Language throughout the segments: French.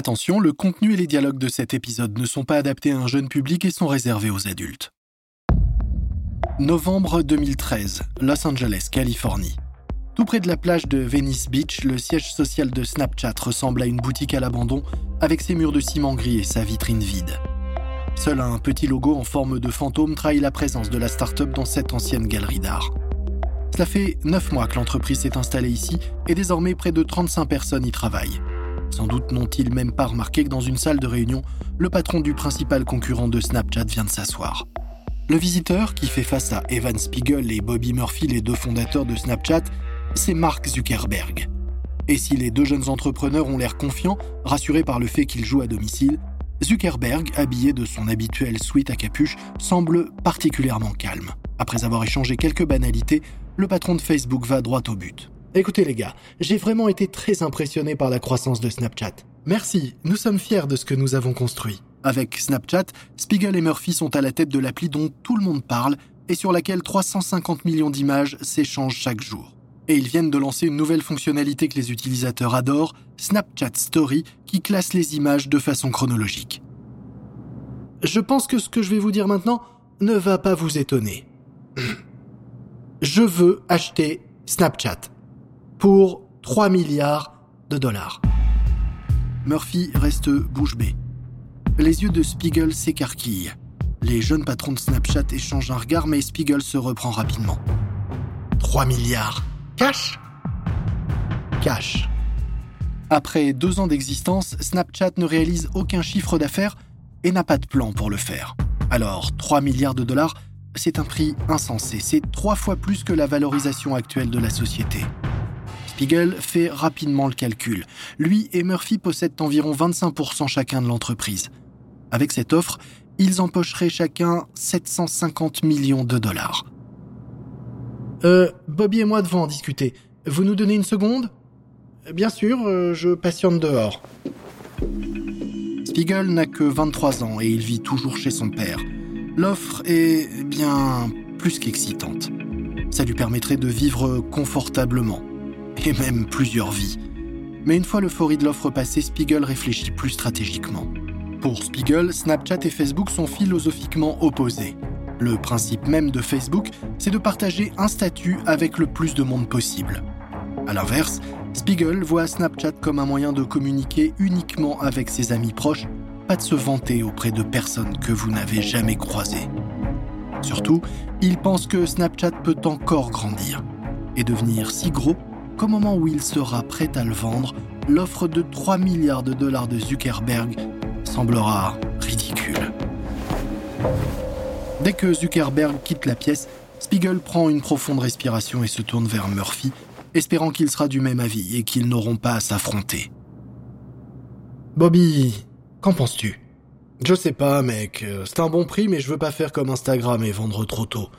Attention, le contenu et les dialogues de cet épisode ne sont pas adaptés à un jeune public et sont réservés aux adultes. Novembre 2013, Los Angeles, Californie. Tout près de la plage de Venice Beach, le siège social de Snapchat ressemble à une boutique à l'abandon avec ses murs de ciment gris et sa vitrine vide. Seul un petit logo en forme de fantôme trahit la présence de la start-up dans cette ancienne galerie d'art. Cela fait 9 mois que l'entreprise s'est installée ici et désormais près de 35 personnes y travaillent. Sans doute n'ont-ils même pas remarqué que dans une salle de réunion, le patron du principal concurrent de Snapchat vient de s'asseoir. Le visiteur, qui fait face à Evan Spiegel et Bobby Murphy, les deux fondateurs de Snapchat, c'est Mark Zuckerberg. Et si les deux jeunes entrepreneurs ont l'air confiants, rassurés par le fait qu'ils jouent à domicile, Zuckerberg, habillé de son habituel suite à capuche, semble particulièrement calme. Après avoir échangé quelques banalités, le patron de Facebook va droit au but. Écoutez les gars, j'ai vraiment été très impressionné par la croissance de Snapchat. Merci, nous sommes fiers de ce que nous avons construit. Avec Snapchat, Spiegel et Murphy sont à la tête de l'appli dont tout le monde parle et sur laquelle 350 millions d'images s'échangent chaque jour. Et ils viennent de lancer une nouvelle fonctionnalité que les utilisateurs adorent, Snapchat Story, qui classe les images de façon chronologique. Je pense que ce que je vais vous dire maintenant ne va pas vous étonner. Je veux acheter Snapchat pour 3 milliards de dollars. Murphy reste bouche bée. Les yeux de Spiegel s'écarquillent. Les jeunes patrons de Snapchat échangent un regard, mais Spiegel se reprend rapidement. 3 milliards Cash? Cash. Après deux ans d'existence, Snapchat ne réalise aucun chiffre d'affaires et n'a pas de plan pour le faire. Alors, 3 milliards de dollars, c'est un prix insensé. C'est trois fois plus que la valorisation actuelle de la société. Spiegel fait rapidement le calcul. Lui et Murphy possèdent environ 25% chacun de l'entreprise. Avec cette offre, ils empocheraient chacun 750 millions de dollars. Euh, Bobby et moi devons en discuter. Vous nous donnez une seconde? Bien sûr, euh, je patiente dehors. Spiegel n'a que 23 ans et il vit toujours chez son père. L'offre est bien plus qu'excitante. Ça lui permettrait de vivre confortablement, et même plusieurs vies. Mais une fois l'euphorie de l'offre passée, Spiegel réfléchit plus stratégiquement. Pour Spiegel, Snapchat et Facebook sont philosophiquement opposés. Le principe même de Facebook, c'est de partager un statut avec le plus de monde possible. A l'inverse, Spiegel voit Snapchat comme un moyen de communiquer uniquement avec ses amis proches, pas de se vanter auprès de personnes que vous n'avez jamais croisées. Surtout, il pense que Snapchat peut encore grandir et devenir si gros qu'au moment où il sera prêt à le vendre, l'offre de 3 milliards de dollars de Zuckerberg semblera ridicule. Dès que Zuckerberg quitte la pièce, Spiegel prend une profonde respiration et se tourne vers Murphy, espérant qu'il sera du même avis et qu'ils n'auront pas à s'affronter. Bobby, qu'en penses-tu? Je sais pas, mec. C'est un bon prix, mais je veux pas faire comme Instagram et vendre trop tôt.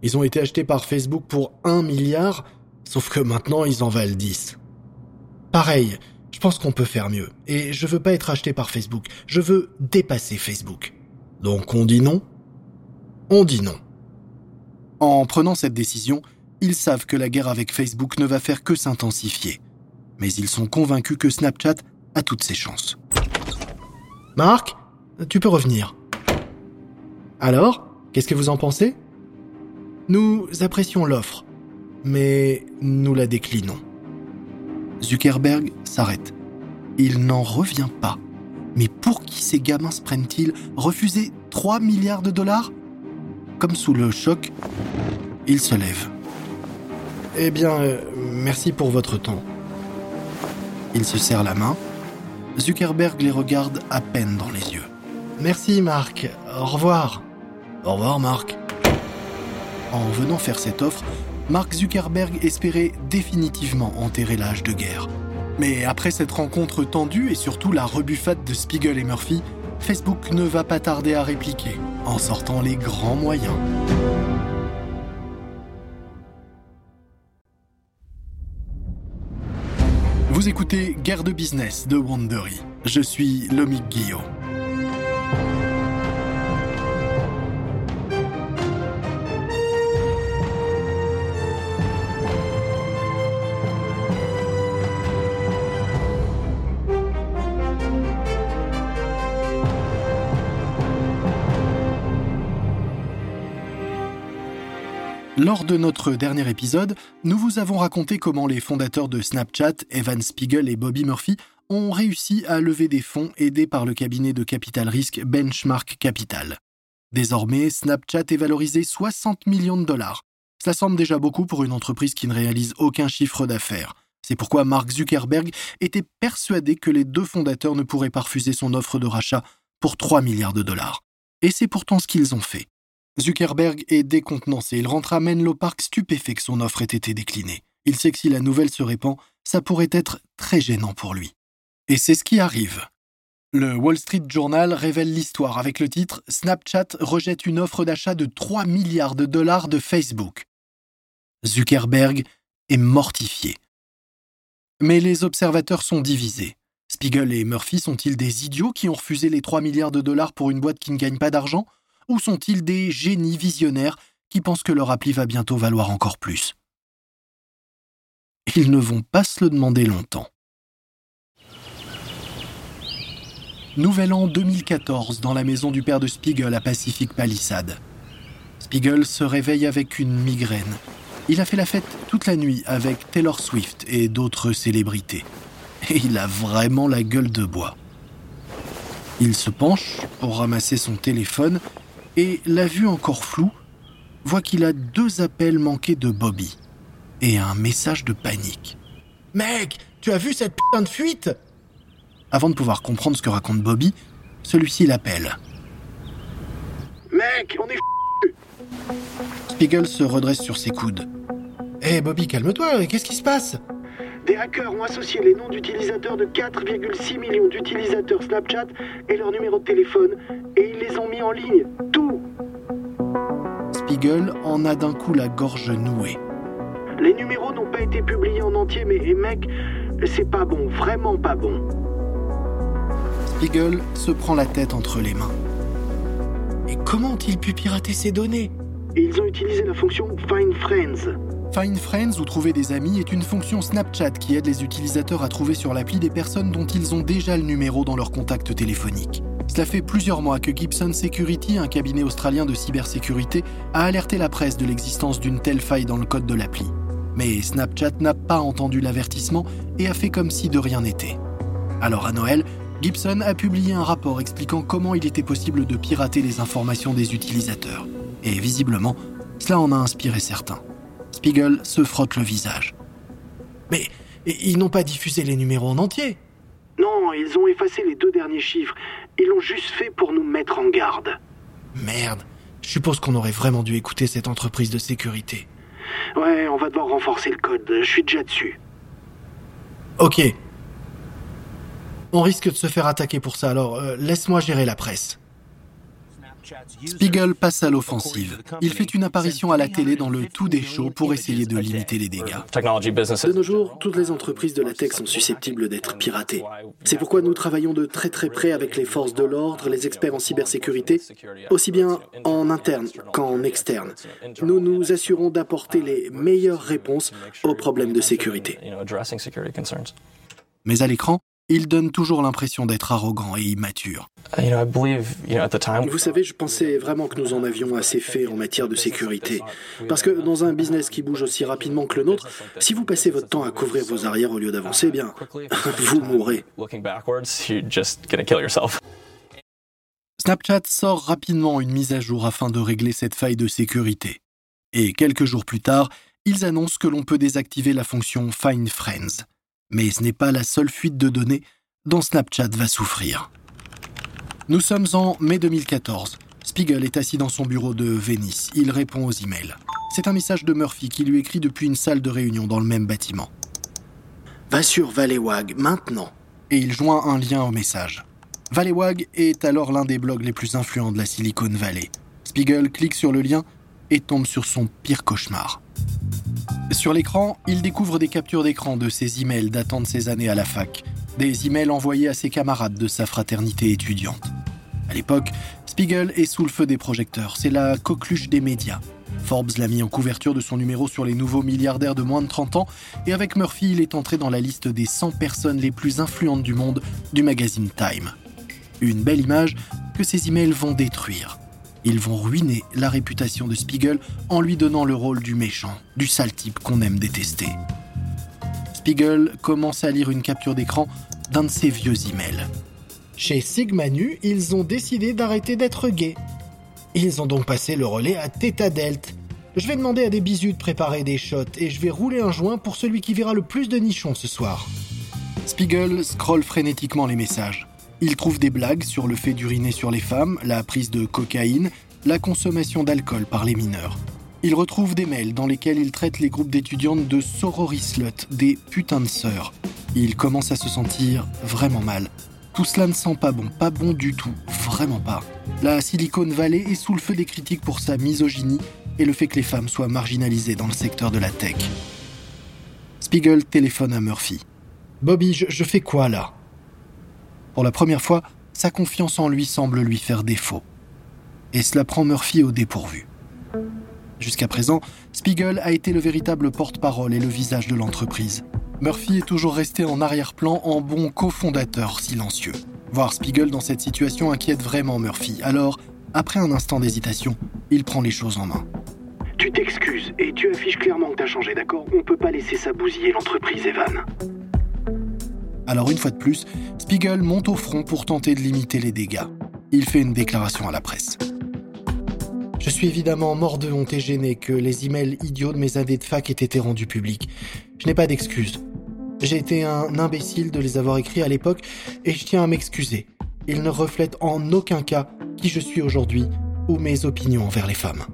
Ils ont été achetés par Facebook pour 1 milliard, sauf que maintenant ils en valent 10. Pareil, je pense qu'on peut faire mieux. Et je veux pas être acheté par Facebook. Je veux dépasser Facebook. Donc on dit non on dit non. En prenant cette décision, ils savent que la guerre avec Facebook ne va faire que s'intensifier. Mais ils sont convaincus que Snapchat a toutes ses chances. Marc, tu peux revenir. Alors, qu'est-ce que vous en pensez? Nous apprécions l'offre, mais nous la déclinons. Zuckerberg s'arrête. Il n'en revient pas. Mais pour qui ces gamins se prennent-ils? Refuser 3 milliards de dollars? Comme sous le choc, il se lève. Eh bien, euh, merci pour votre temps. Il se serre la main. Zuckerberg les regarde à peine dans les yeux. Merci Marc. Au revoir. Au revoir Marc. En venant faire cette offre, Mark Zuckerberg espérait définitivement enterrer l'âge de guerre. Mais après cette rencontre tendue et surtout la rebuffade de Spiegel et Murphy, Facebook ne va pas tarder à répliquer en sortant les grands moyens. Vous écoutez Guerre de business de Wandery. Je suis Lomic Guillaume. Lors de notre dernier épisode, nous vous avons raconté comment les fondateurs de Snapchat, Evan Spiegel et Bobby Murphy, ont réussi à lever des fonds aidés par le cabinet de capital risque Benchmark Capital. Désormais, Snapchat est valorisé 60 millions de dollars. Cela semble déjà beaucoup pour une entreprise qui ne réalise aucun chiffre d'affaires. C'est pourquoi Mark Zuckerberg était persuadé que les deux fondateurs ne pourraient pas refuser son offre de rachat pour 3 milliards de dollars. Et c'est pourtant ce qu'ils ont fait. Zuckerberg est décontenancé. Il rentre à Menlo Park stupéfait que son offre ait été déclinée. Il sait que si la nouvelle se répand, ça pourrait être très gênant pour lui. Et c'est ce qui arrive. Le Wall Street Journal révèle l'histoire avec le titre Snapchat rejette une offre d'achat de 3 milliards de dollars de Facebook. Zuckerberg est mortifié. Mais les observateurs sont divisés. Spiegel et Murphy sont-ils des idiots qui ont refusé les 3 milliards de dollars pour une boîte qui ne gagne pas d'argent? Ou sont-ils des génies visionnaires qui pensent que leur appli va bientôt valoir encore plus? Ils ne vont pas se le demander longtemps. Nouvel an 2014 dans la maison du père de Spiegel à Pacific Palisade. Spiegel se réveille avec une migraine. Il a fait la fête toute la nuit avec Taylor Swift et d'autres célébrités. Et il a vraiment la gueule de bois. Il se penche pour ramasser son téléphone et, la vue encore floue, voit qu'il a deux appels manqués de Bobby et un message de panique. Mec, tu as vu cette putain de fuite? Avant de pouvoir comprendre ce que raconte Bobby, celui-ci l'appelle. Mec, on est Spiegel se redresse sur ses coudes. Hé Bobby, calme-toi, qu'est-ce qui se passe? Des hackers ont associé les noms d'utilisateurs de 4,6 millions d'utilisateurs Snapchat et leur numéro de téléphone, et ils les ont mis en ligne. Tout Spiegel en a d'un coup la gorge nouée. Les numéros n'ont pas été publiés en entier, mais et mec, c'est pas bon, vraiment pas bon. Spiegel se prend la tête entre les mains. Et comment ont-ils pu pirater ces données? Et ils ont utilisé la fonction Find Friends. Find Friends ou trouver des amis est une fonction Snapchat qui aide les utilisateurs à trouver sur l'appli des personnes dont ils ont déjà le numéro dans leur contact téléphonique. Cela fait plusieurs mois que Gibson Security, un cabinet australien de cybersécurité, a alerté la presse de l'existence d'une telle faille dans le code de l'appli. Mais Snapchat n'a pas entendu l'avertissement et a fait comme si de rien n'était. Alors à Noël, Gibson a publié un rapport expliquant comment il était possible de pirater les informations des utilisateurs. Et visiblement, cela en a inspiré certains. Spiegel se frotte le visage. Mais ils n'ont pas diffusé les numéros en entier Non, ils ont effacé les deux derniers chiffres. Ils l'ont juste fait pour nous mettre en garde. Merde, je suppose qu'on aurait vraiment dû écouter cette entreprise de sécurité. Ouais, on va devoir renforcer le code, je suis déjà dessus. Ok. On risque de se faire attaquer pour ça, alors euh, laisse-moi gérer la presse. Spiegel passe à l'offensive. Il fait une apparition à la télé dans le tout des shows pour essayer de limiter les dégâts. De nos jours, toutes les entreprises de la tech sont susceptibles d'être piratées. C'est pourquoi nous travaillons de très très près avec les forces de l'ordre, les experts en cybersécurité, aussi bien en interne qu'en externe. Nous nous assurons d'apporter les meilleures réponses aux problèmes de sécurité. Mais à l'écran, il donne toujours l'impression d'être arrogant et immature. Vous savez, je pensais vraiment que nous en avions assez fait en matière de sécurité. Parce que dans un business qui bouge aussi rapidement que le nôtre, si vous passez votre temps à couvrir vos arrières au lieu d'avancer, bien, vous mourrez. Snapchat sort rapidement une mise à jour afin de régler cette faille de sécurité. Et quelques jours plus tard, ils annoncent que l'on peut désactiver la fonction Find Friends. Mais ce n'est pas la seule fuite de données dont Snapchat va souffrir. Nous sommes en mai 2014. Spiegel est assis dans son bureau de Venice. Il répond aux emails. C'est un message de Murphy qui lui écrit depuis une salle de réunion dans le même bâtiment. Va sur Valewag maintenant. Et il joint un lien au message. Valewag est alors l'un des blogs les plus influents de la Silicon Valley. Spiegel clique sur le lien et tombe sur son pire cauchemar. Sur l'écran, il découvre des captures d'écran de ses emails datant de ses années à la fac, des emails envoyés à ses camarades de sa fraternité étudiante. À l'époque, Spiegel est sous le feu des projecteurs, c'est la coqueluche des médias. Forbes l'a mis en couverture de son numéro sur les nouveaux milliardaires de moins de 30 ans, et avec Murphy, il est entré dans la liste des 100 personnes les plus influentes du monde du magazine Time. Une belle image que ces emails vont détruire. Ils vont ruiner la réputation de Spiegel en lui donnant le rôle du méchant, du sale type qu'on aime détester. Spiegel commence à lire une capture d'écran d'un de ses vieux emails. Chez Sigma Nu, ils ont décidé d'arrêter d'être gays. Ils ont donc passé le relais à Theta Delt. Je vais demander à des bisous de préparer des shots et je vais rouler un joint pour celui qui verra le plus de nichons ce soir. Spiegel scrolle frénétiquement les messages. Il trouve des blagues sur le fait d'uriner sur les femmes, la prise de cocaïne, la consommation d'alcool par les mineurs. Il retrouve des mails dans lesquels il traite les groupes d'étudiantes de slut, des putains de sœurs. Il commence à se sentir vraiment mal. Tout cela ne sent pas bon, pas bon du tout, vraiment pas. La Silicon Valley est sous le feu des critiques pour sa misogynie et le fait que les femmes soient marginalisées dans le secteur de la tech. Spiegel téléphone à Murphy. Bobby, je, je fais quoi là? Pour la première fois, sa confiance en lui semble lui faire défaut. Et cela prend Murphy au dépourvu. Jusqu'à présent, Spiegel a été le véritable porte-parole et le visage de l'entreprise. Murphy est toujours resté en arrière-plan en bon cofondateur silencieux. Voir Spiegel dans cette situation inquiète vraiment Murphy. Alors, après un instant d'hésitation, il prend les choses en main. Tu t'excuses et tu affiches clairement que t'as changé, d'accord? On peut pas laisser ça bousiller l'entreprise, Evan. Alors une fois de plus, Spiegel monte au front pour tenter de limiter les dégâts. Il fait une déclaration à la presse. Je suis évidemment mort de honte et gêné que les emails idiots de mes années de fac aient été rendus publics. Je n'ai pas d'excuses. J'ai été un imbécile de les avoir écrits à l'époque et je tiens à m'excuser. Ils ne reflètent en aucun cas qui je suis aujourd'hui ou mes opinions envers les femmes.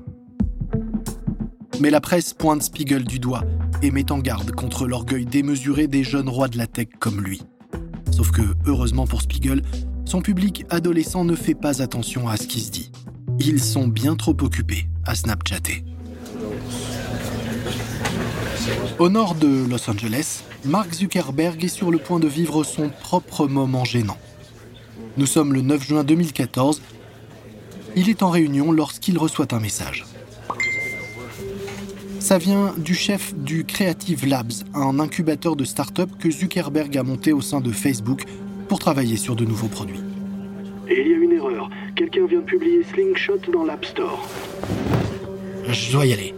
Mais la presse pointe Spiegel du doigt et met en garde contre l'orgueil démesuré des jeunes rois de la tech comme lui. Sauf que, heureusement pour Spiegel, son public adolescent ne fait pas attention à ce qui se dit. Ils sont bien trop occupés à Snapchatter. Au nord de Los Angeles, Mark Zuckerberg est sur le point de vivre son propre moment gênant. Nous sommes le 9 juin 2014. Il est en réunion lorsqu'il reçoit un message. Ça vient du chef du Creative Labs, un incubateur de start-up que Zuckerberg a monté au sein de Facebook pour travailler sur de nouveaux produits. Et il y a une erreur. Quelqu'un vient de publier Slingshot dans l'App Store. Je dois y aller.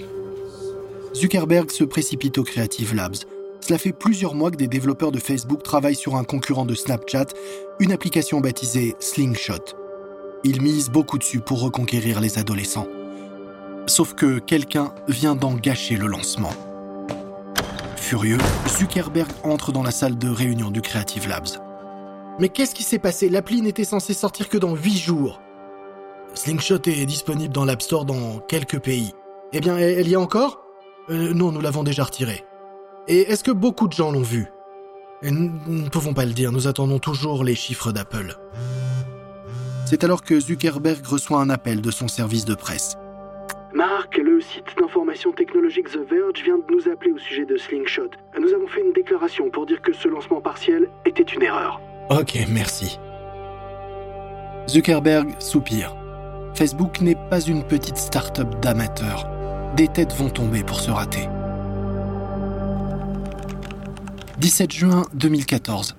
Zuckerberg se précipite au Creative Labs. Cela fait plusieurs mois que des développeurs de Facebook travaillent sur un concurrent de Snapchat, une application baptisée Slingshot. Ils misent beaucoup dessus pour reconquérir les adolescents. Sauf que quelqu'un vient d'en gâcher le lancement. Furieux, Zuckerberg entre dans la salle de réunion du Creative Labs. Mais qu'est-ce qui s'est passé? L'appli n'était censée sortir que dans 8 jours. Slingshot est disponible dans l'App Store dans quelques pays. Eh bien, elle y est encore? Euh, Non, nous l'avons déjà retirée. Et est-ce que beaucoup de gens l'ont vu Nous ne pouvons pas le dire, nous attendons toujours les chiffres d'Apple. C'est alors que Zuckerberg reçoit un appel de son service de presse. Marc, le site d'information technologique The Verge vient de nous appeler au sujet de Slingshot. Nous avons fait une déclaration pour dire que ce lancement partiel était une erreur. Ok, merci. Zuckerberg soupire. Facebook n'est pas une petite start-up d'amateurs. Des têtes vont tomber pour se rater. 17 juin 2014.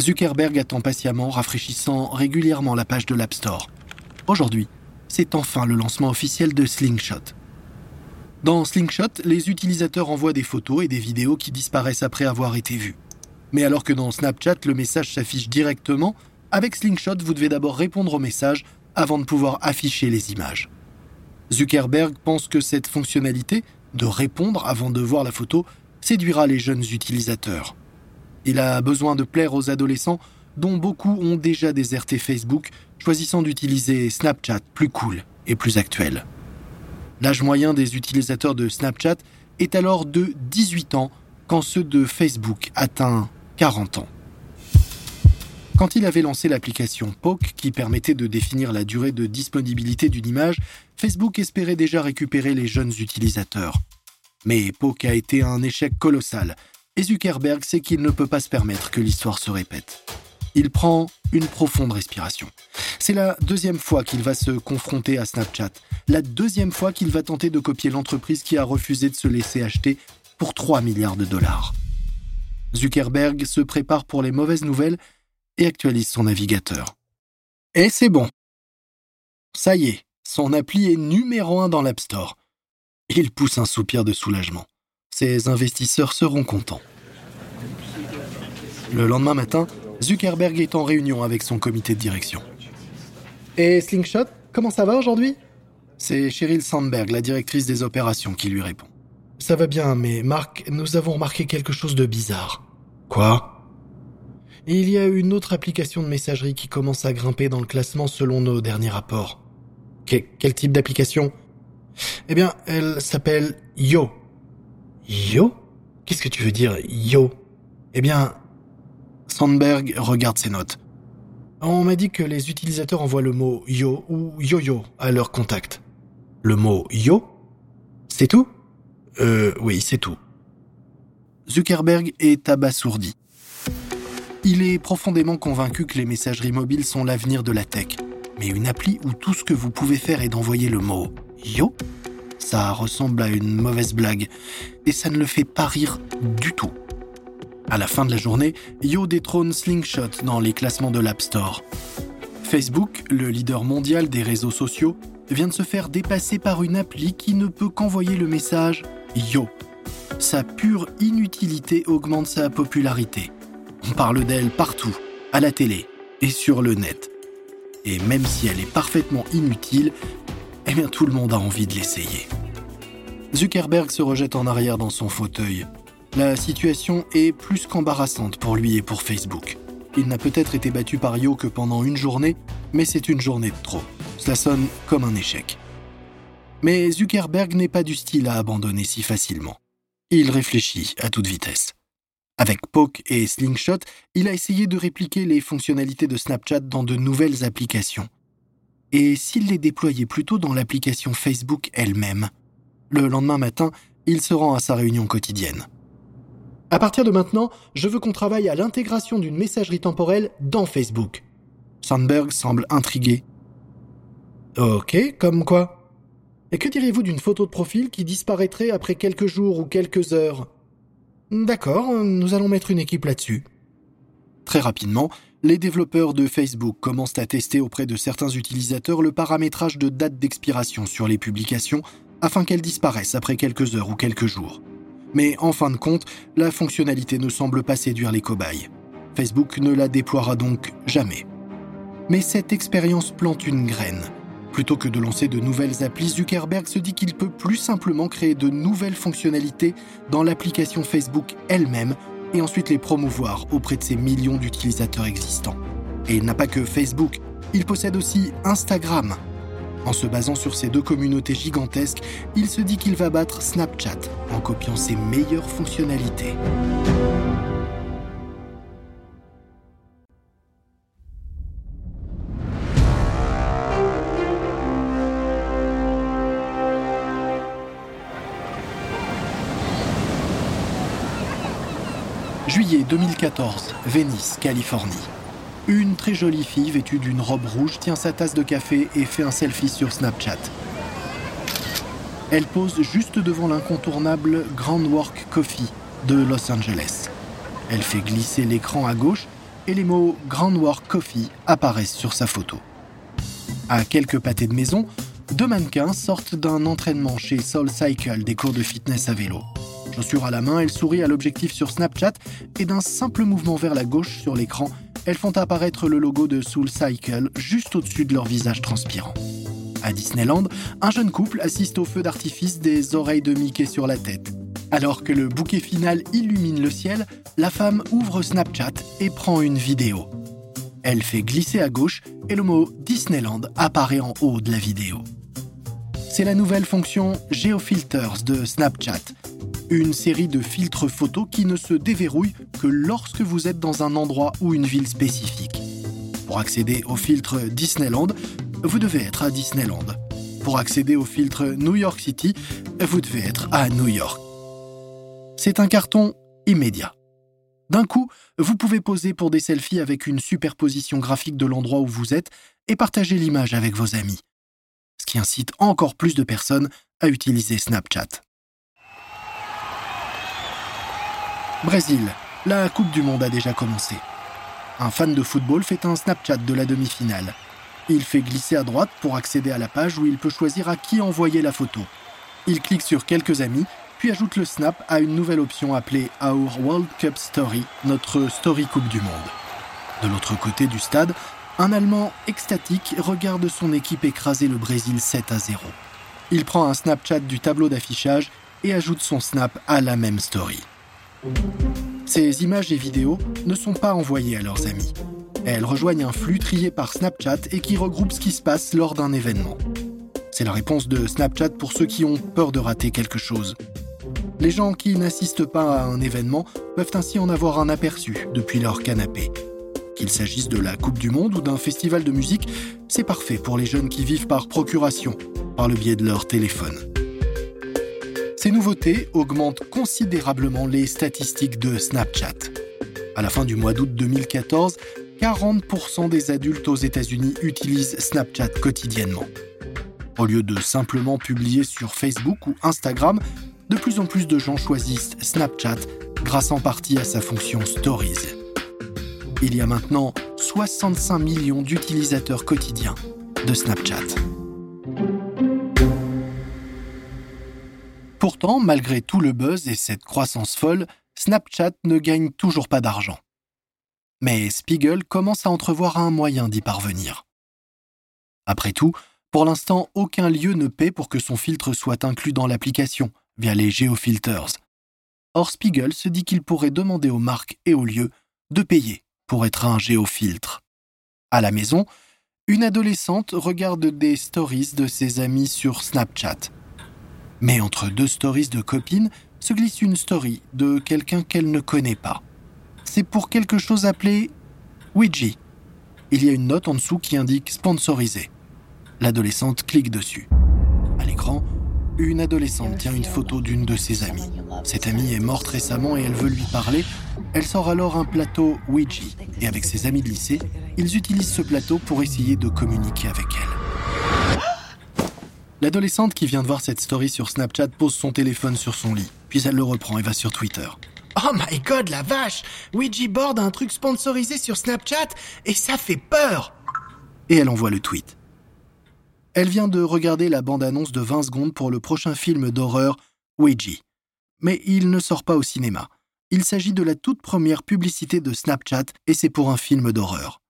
Zuckerberg attend patiemment, rafraîchissant régulièrement la page de l'App Store. Aujourd'hui, c'est enfin le lancement officiel de Slingshot. Dans Slingshot, les utilisateurs envoient des photos et des vidéos qui disparaissent après avoir été vues. Mais alors que dans Snapchat, le message s'affiche directement, avec Slingshot, vous devez d'abord répondre au message avant de pouvoir afficher les images. Zuckerberg pense que cette fonctionnalité, de répondre avant de voir la photo, séduira les jeunes utilisateurs. Il a besoin de plaire aux adolescents dont beaucoup ont déjà déserté Facebook, choisissant d'utiliser Snapchat plus cool et plus actuel. L'âge moyen des utilisateurs de Snapchat est alors de 18 ans quand ceux de Facebook atteint 40 ans. Quand il avait lancé l'application Poke qui permettait de définir la durée de disponibilité d'une image, Facebook espérait déjà récupérer les jeunes utilisateurs. Mais Poke a été un échec colossal, et Zuckerberg sait qu'il ne peut pas se permettre que l'histoire se répète. Il prend une profonde respiration. C'est la deuxième fois qu'il va se confronter à Snapchat, la deuxième fois qu'il va tenter de copier l'entreprise qui a refusé de se laisser acheter pour 3 milliards de dollars. Zuckerberg se prépare pour les mauvaises nouvelles et actualise son navigateur. Et c'est bon. Ça y est, Son appli est numéro un dans l'App Store. Il pousse un soupir de soulagement. Ses investisseurs seront contents. Le lendemain matin, Zuckerberg est en réunion avec son comité de direction. Et Slingshot, comment ça va aujourd'hui? C'est Cheryl Sandberg, la directrice des opérations, qui lui répond. Ça va bien, mais Marc, nous avons remarqué quelque chose de bizarre. Quoi? Il y a une autre application de messagerie qui commence à grimper dans le classement selon nos derniers rapports. quel type d'application? Eh bien, elle s'appelle Yo. Yo? Qu'est-ce que tu veux dire, Yo? Eh bien, Sandberg regarde ses notes. On m'a dit que les utilisateurs envoient le mot yo ou yo-yo à leur contact. Le mot yo C'est tout? Euh, oui, c'est tout. Zuckerberg est abasourdi. Il est profondément convaincu que les messageries mobiles sont l'avenir de la tech. Mais une appli où tout ce que vous pouvez faire est d'envoyer le mot yo Ça ressemble à une mauvaise blague. Et ça ne le fait pas rire du tout. À la fin de la journée, Yo détrône Slingshot dans les classements de l'App Store. Facebook, le leader mondial des réseaux sociaux, vient de se faire dépasser par une appli qui ne peut qu'envoyer le message Yo. Sa pure inutilité augmente sa popularité. On parle d'elle partout, à la télé et sur le net. Et même si elle est parfaitement inutile, eh bien tout le monde a envie de l'essayer. Zuckerberg se rejette en arrière dans son fauteuil. La situation est plus qu'embarrassante pour lui et pour Facebook. Il n'a peut-être été battu par Yo que pendant une journée, mais c'est une journée de trop. Cela sonne comme un échec. Mais Zuckerberg n'est pas du style à abandonner si facilement. Il réfléchit à toute vitesse. Avec Poke et Slingshot, il a essayé de répliquer les fonctionnalités de Snapchat dans de nouvelles applications. Et s'il les déployait plutôt dans l'application Facebook elle-même Le lendemain matin, il se rend à sa réunion quotidienne. À partir de maintenant, je veux qu'on travaille à l'intégration d'une messagerie temporelle dans Facebook. Sandberg semble intrigué. Ok, comme quoi Et que diriez-vous d'une photo de profil qui disparaîtrait après quelques jours ou quelques heures? D'accord, nous allons mettre une équipe là-dessus. Très rapidement, les développeurs de Facebook commencent à tester auprès de certains utilisateurs le paramétrage de date d'expiration sur les publications afin qu'elles disparaissent après quelques heures ou quelques jours. Mais en fin de compte, la fonctionnalité ne semble pas séduire les cobayes. Facebook ne la déploiera donc jamais. Mais cette expérience plante une graine. Plutôt que de lancer de nouvelles applis, Zuckerberg se dit qu'il peut plus simplement créer de nouvelles fonctionnalités dans l'application Facebook elle-même et ensuite les promouvoir auprès de ses millions d'utilisateurs existants. Et il n'a pas que Facebook, il possède aussi Instagram, en se basant sur ces deux communautés gigantesques, il se dit qu'il va battre Snapchat en copiant ses meilleures fonctionnalités. Juillet 2014, Venice, Californie. Une très jolie fille vêtue d'une robe rouge tient sa tasse de café et fait un selfie sur Snapchat. Elle pose juste devant l'incontournable Groundwork Coffee de Los Angeles. Elle fait glisser l'écran à gauche et les mots Groundwork Coffee apparaissent sur sa photo. À quelques pâtés de maison, deux mannequins sortent d'un entraînement chez Soul Cycle des cours de fitness à vélo. Chaussures à la main, elle sourit à l'objectif sur Snapchat et d'un simple mouvement vers la gauche sur l'écran, elles font apparaître le logo de Soul Cycle juste au-dessus de leur visage transpirant. À Disneyland, un jeune couple assiste au feu d'artifice des oreilles de Mickey sur la tête. Alors que le bouquet final illumine le ciel, la femme ouvre Snapchat et prend une vidéo. Elle fait glisser à gauche et le mot Disneyland apparaît en haut de la vidéo. C'est la nouvelle fonction GeoFilters de Snapchat, une série de filtres photos qui ne se déverrouillent que lorsque vous êtes dans un endroit ou une ville spécifique. Pour accéder au filtre Disneyland, vous devez être à Disneyland. Pour accéder au filtre New York City, vous devez être à New York. C'est un carton immédiat. D'un coup, vous pouvez poser pour des selfies avec une superposition graphique de l'endroit où vous êtes et partager l'image avec vos amis. Ce qui incite encore plus de personnes à utiliser Snapchat. Brésil, la Coupe du Monde a déjà commencé. Un fan de football fait un Snapchat de la demi-finale. Il fait glisser à droite pour accéder à la page où il peut choisir à qui envoyer la photo. Il clique sur quelques amis, puis ajoute le snap à une nouvelle option appelée Our World Cup Story, notre Story Coupe du Monde. De l'autre côté du stade, un Allemand extatique regarde son équipe écraser le Brésil 7 à 0. Il prend un Snapchat du tableau d'affichage et ajoute son snap à la même story. Ces images et vidéos ne sont pas envoyées à leurs amis. Elles rejoignent un flux trié par Snapchat et qui regroupe ce qui se passe lors d'un événement. C'est la réponse de Snapchat pour ceux qui ont peur de rater quelque chose. Les gens qui n'assistent pas à un événement peuvent ainsi en avoir un aperçu depuis leur canapé. Qu'il s'agisse de la Coupe du Monde ou d'un festival de musique, c'est parfait pour les jeunes qui vivent par procuration, par le biais de leur téléphone. Ces nouveautés augmentent considérablement les statistiques de Snapchat. À la fin du mois d'août 2014, 40% des adultes aux États-Unis utilisent Snapchat quotidiennement. Au lieu de simplement publier sur Facebook ou Instagram, de plus en plus de gens choisissent Snapchat grâce en partie à sa fonction Stories. Il y a maintenant 65 millions d'utilisateurs quotidiens de Snapchat. Pourtant, malgré tout le buzz et cette croissance folle, Snapchat ne gagne toujours pas d'argent. Mais Spiegel commence à entrevoir un moyen d'y parvenir. Après tout, pour l'instant, aucun lieu ne paie pour que son filtre soit inclus dans l'application, via les geofilters. Or, Spiegel se dit qu'il pourrait demander aux marques et aux lieux de payer pour être un géofiltre. À la maison, une adolescente regarde des stories de ses amis sur Snapchat. Mais entre deux stories de copines se glisse une story de quelqu'un qu'elle ne connaît pas. C'est pour quelque chose appelé Ouija. Il y a une note en dessous qui indique sponsorisé. L'adolescente clique dessus. À l'écran, une adolescente tient une photo d'une de ses amies. Cette amie est morte récemment et elle veut lui parler. Elle sort alors un plateau Ouija et avec ses amis de lycée, ils utilisent ce plateau pour essayer de communiquer avec elle. L'adolescente qui vient de voir cette story sur Snapchat pose son téléphone sur son lit, puis elle le reprend et va sur Twitter. Oh my god, la vache Ouija board a un truc sponsorisé sur Snapchat et ça fait peur Et elle envoie le tweet. Elle vient de regarder la bande-annonce de 20 secondes pour le prochain film d'horreur Ouija. Mais il ne sort pas au cinéma. Il s'agit de la toute première publicité de Snapchat et c'est pour un film d'horreur.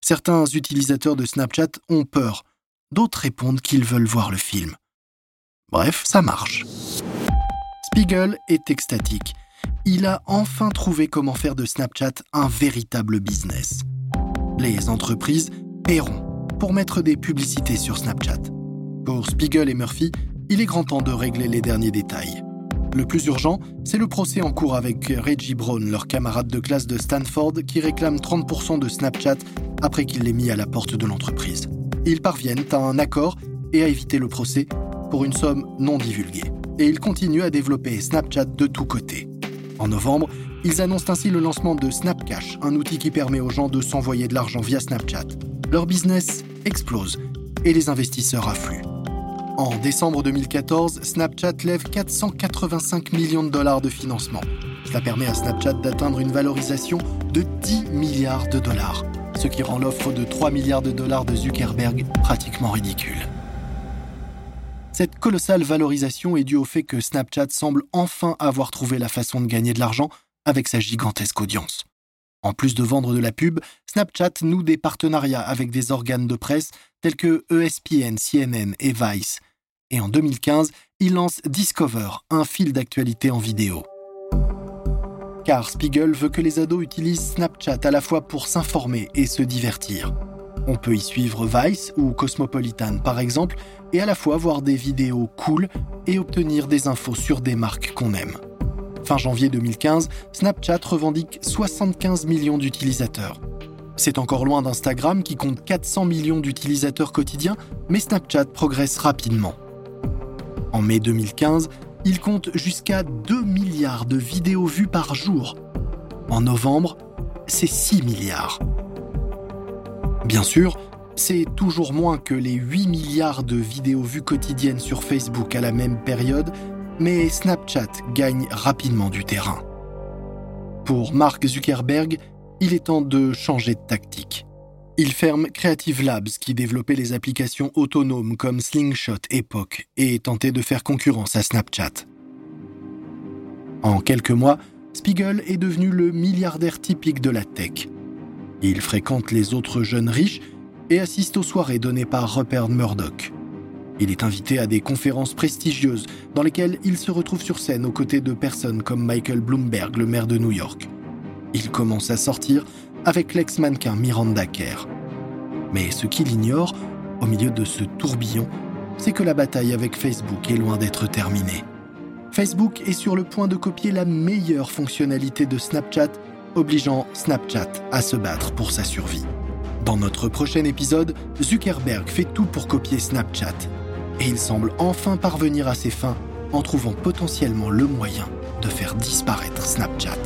Certains utilisateurs de Snapchat ont peur, d'autres répondent qu'ils veulent voir le film. Bref, ça marche. Spiegel est extatique. Il a enfin trouvé comment faire de Snapchat un véritable business. Les entreprises paieront pour mettre des publicités sur Snapchat. Pour Spiegel et Murphy, il est grand temps de régler les derniers détails. Le plus urgent, c'est le procès en cours avec Reggie Brown, leur camarade de classe de Stanford, qui réclame 30% de Snapchat après qu'il l'ait mis à la porte de l'entreprise. Ils parviennent à un accord et à éviter le procès pour une somme non divulguée. Et ils continuent à développer Snapchat de tous côtés. En novembre, ils annoncent ainsi le lancement de Snapcash, un outil qui permet aux gens de s'envoyer de l'argent via Snapchat. Leur business explose et les investisseurs affluent. En décembre 2014, Snapchat lève 485 millions de dollars de financement. Cela permet à Snapchat d'atteindre une valorisation de 10 milliards de dollars, ce qui rend l'offre de 3 milliards de dollars de Zuckerberg pratiquement ridicule. Cette colossale valorisation est due au fait que Snapchat semble enfin avoir trouvé la façon de gagner de l'argent avec sa gigantesque audience. En plus de vendre de la pub, Snapchat noue des partenariats avec des organes de presse tels que ESPN, CNN et Vice. Et en 2015, il lance Discover, un fil d'actualité en vidéo. Car Spiegel veut que les ados utilisent Snapchat à la fois pour s'informer et se divertir. On peut y suivre Vice ou Cosmopolitan par exemple, et à la fois voir des vidéos cool et obtenir des infos sur des marques qu'on aime. Fin janvier 2015, Snapchat revendique 75 millions d'utilisateurs. C'est encore loin d'Instagram qui compte 400 millions d'utilisateurs quotidiens, mais Snapchat progresse rapidement. En mai 2015, il compte jusqu'à 2 milliards de vidéos vues par jour. En novembre, c'est 6 milliards. Bien sûr, c'est toujours moins que les 8 milliards de vidéos vues quotidiennes sur Facebook à la même période, mais Snapchat gagne rapidement du terrain. Pour Mark Zuckerberg, il est temps de changer de tactique. Il ferme Creative Labs qui développait les applications autonomes comme Slingshot, Epoch et tentait de faire concurrence à Snapchat. En quelques mois, Spiegel est devenu le milliardaire typique de la tech. Il fréquente les autres jeunes riches et assiste aux soirées données par Rupert Murdoch. Il est invité à des conférences prestigieuses dans lesquelles il se retrouve sur scène aux côtés de personnes comme Michael Bloomberg, le maire de New York. Il commence à sortir avec l'ex-mannequin Miranda Kerr. Mais ce qu'il ignore, au milieu de ce tourbillon, c'est que la bataille avec Facebook est loin d'être terminée. Facebook est sur le point de copier la meilleure fonctionnalité de Snapchat, obligeant Snapchat à se battre pour sa survie. Dans notre prochain épisode, Zuckerberg fait tout pour copier Snapchat. Et il semble enfin parvenir à ses fins en trouvant potentiellement le moyen de faire disparaître Snapchat.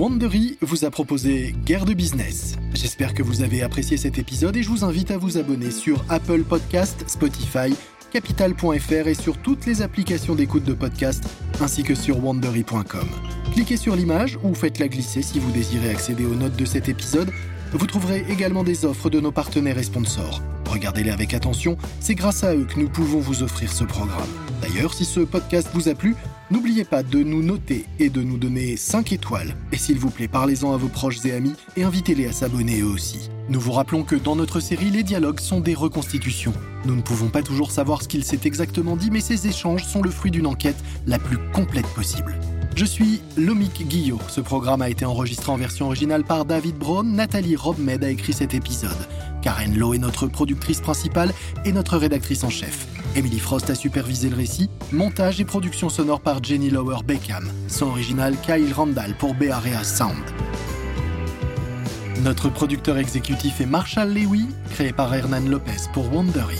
Wandery vous a proposé Guerre de business. J'espère que vous avez apprécié cet épisode et je vous invite à vous abonner sur Apple Podcast, Spotify, capital.fr et sur toutes les applications d'écoute de podcast ainsi que sur wandery.com. Cliquez sur l'image ou faites-la glisser si vous désirez accéder aux notes de cet épisode. Vous trouverez également des offres de nos partenaires et sponsors. Regardez-les avec attention, c'est grâce à eux que nous pouvons vous offrir ce programme. D'ailleurs, si ce podcast vous a plu, n'oubliez pas de nous noter et de nous donner 5 étoiles. Et s'il vous plaît, parlez-en à vos proches et amis et invitez-les à s'abonner eux aussi. Nous vous rappelons que dans notre série, les dialogues sont des reconstitutions. Nous ne pouvons pas toujours savoir ce qu'il s'est exactement dit, mais ces échanges sont le fruit d'une enquête la plus complète possible. Je suis Lomic Guillot. Ce programme a été enregistré en version originale par David Brown. Nathalie Robmed a écrit cet épisode. Karen Lowe est notre productrice principale et notre rédactrice en chef. Emily Frost a supervisé le récit, montage et production sonore par Jenny Lower Beckham. Son original Kyle Randall pour Bearea Sound. Notre producteur exécutif est Marshall Lewy, créé par Hernan Lopez pour Wondery.